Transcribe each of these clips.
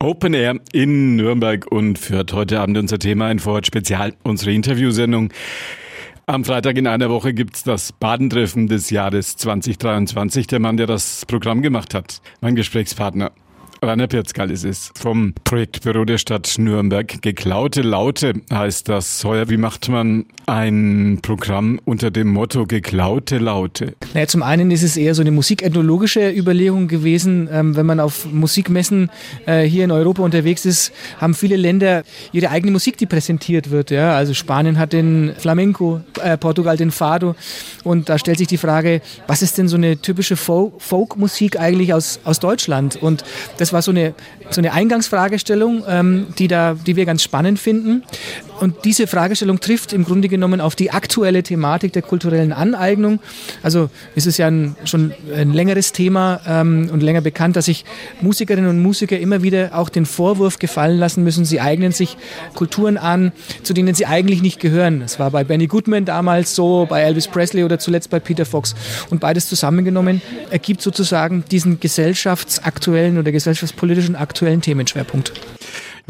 Open Air in Nürnberg und führt heute Abend unser Thema ein Vorort Spezial, unsere Interviewsendung. Am Freitag in einer Woche gibt's das Badentreffen des Jahres 2023. Der Mann, der das Programm gemacht hat, mein Gesprächspartner Rainer Pirzkal ist es vom Projektbüro der Stadt Nürnberg. Geklaute Laute heißt das. Heuer, wie macht man ein Programm unter dem Motto Geklaute Laute? Naja, zum einen ist es eher so eine musikethnologische Überlegung gewesen. Ähm, wenn man auf Musikmessen äh, hier in Europa unterwegs ist, haben viele Länder ihre eigene Musik, die präsentiert wird. Ja? Also Spanien hat den Flamenco, äh, Portugal den Fado. Und da stellt sich die Frage, was ist denn so eine typische Folk-Musik eigentlich aus, aus Deutschland? Und das das war so eine, so eine Eingangsfragestellung, ähm, die, da, die wir ganz spannend finden. Und diese Fragestellung trifft im Grunde genommen auf die aktuelle Thematik der kulturellen Aneignung. Also es ist ja ein, schon ein längeres Thema ähm, und länger bekannt, dass sich Musikerinnen und Musiker immer wieder auch den Vorwurf gefallen lassen müssen, sie eignen sich Kulturen an, zu denen sie eigentlich nicht gehören. Das war bei Benny Goodman damals so, bei Elvis Presley oder zuletzt bei Peter Fox. Und beides zusammengenommen ergibt sozusagen diesen gesellschaftsaktuellen oder gesellschaftspolitischen aktuellen Themenschwerpunkt.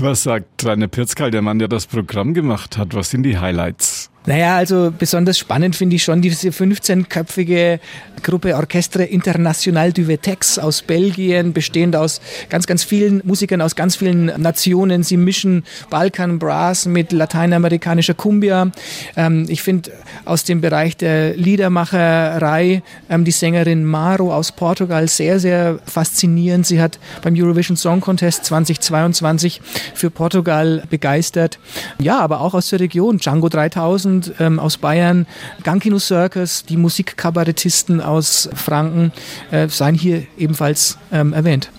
Was sagt Rainer Pirzkal, der Mann, der das Programm gemacht hat? Was sind die Highlights? Naja, also besonders spannend finde ich schon diese 15-köpfige Gruppe Orchestre International du Vetex aus Belgien, bestehend aus ganz, ganz vielen Musikern aus ganz vielen Nationen. Sie mischen Balkan Brass mit lateinamerikanischer Cumbia. Ähm, ich finde aus dem Bereich der Liedermacherei ähm, die Sängerin Maro aus Portugal sehr, sehr faszinierend. Sie hat beim Eurovision Song Contest 2022 für Portugal begeistert. Ja, aber auch aus der Region. Django 3000 Tausend ähm, aus Bayern, Gankino Circus, die Musikkabarettisten aus Franken äh, seien hier ebenfalls ähm, erwähnt.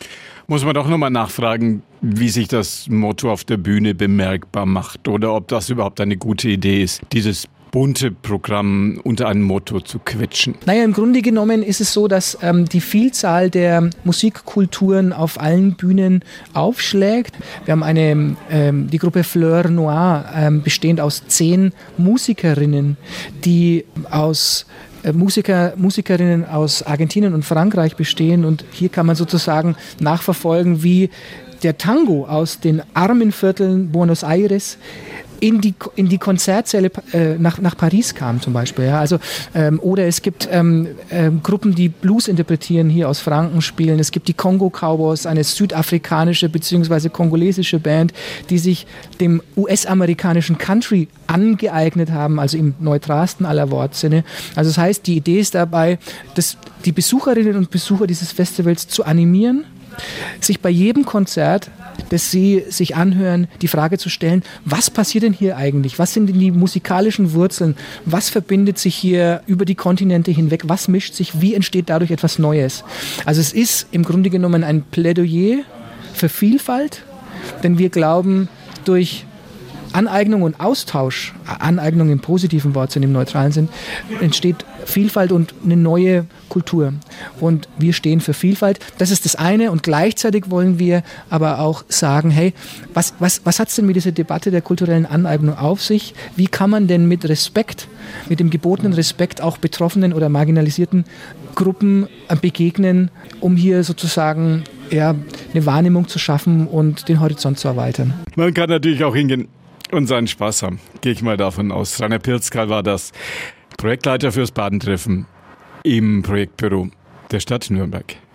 Muss man doch nochmal nachfragen, wie sich das Motto auf der Bühne bemerkbar macht oder ob das überhaupt eine gute Idee ist, dieses bunte Programm unter ein Motto zu quetschen? Naja, im Grunde genommen ist es so, dass ähm, die Vielzahl der Musikkulturen auf allen Bühnen aufschlägt. Wir haben eine, ähm, die Gruppe Fleur Noir, ähm, bestehend aus zehn Musikerinnen, die aus äh, Musiker, Musikerinnen aus Argentinien und Frankreich bestehen. Und hier kann man sozusagen nachverfolgen, wie der Tango aus den armen Vierteln Buenos Aires in die, in die Konzertsäle äh, nach, nach Paris kam zum Beispiel. Ja? Also, ähm, oder es gibt ähm, äh, Gruppen, die Blues interpretieren, hier aus Franken spielen. Es gibt die Congo Cowboys, eine südafrikanische bzw. kongolesische Band, die sich dem US-amerikanischen Country angeeignet haben, also im neutralsten aller Wortsinne. Also das heißt, die Idee ist dabei, dass die Besucherinnen und Besucher dieses Festivals zu animieren, sich bei jedem Konzert, das Sie sich anhören, die Frage zu stellen, was passiert denn hier eigentlich? Was sind denn die musikalischen Wurzeln? Was verbindet sich hier über die Kontinente hinweg? Was mischt sich? Wie entsteht dadurch etwas Neues? Also es ist im Grunde genommen ein Plädoyer für Vielfalt, denn wir glauben, durch Aneignung und Austausch, Aneignung im positiven Wortsinn, im neutralen Sinn, entsteht Vielfalt und eine neue Kultur. Und wir stehen für Vielfalt. Das ist das eine. Und gleichzeitig wollen wir aber auch sagen, hey, was, was, was hat es denn mit dieser Debatte der kulturellen Aneignung auf sich? Wie kann man denn mit Respekt, mit dem gebotenen Respekt auch betroffenen oder marginalisierten Gruppen begegnen, um hier sozusagen ja, eine Wahrnehmung zu schaffen und den Horizont zu erweitern? Man kann natürlich auch hingehen und seinen Spaß haben. Gehe ich mal davon aus. Rainer Pirzkal war das Projektleiter fürs Badentreffen im Projektbüro der Stadt Nürnberg.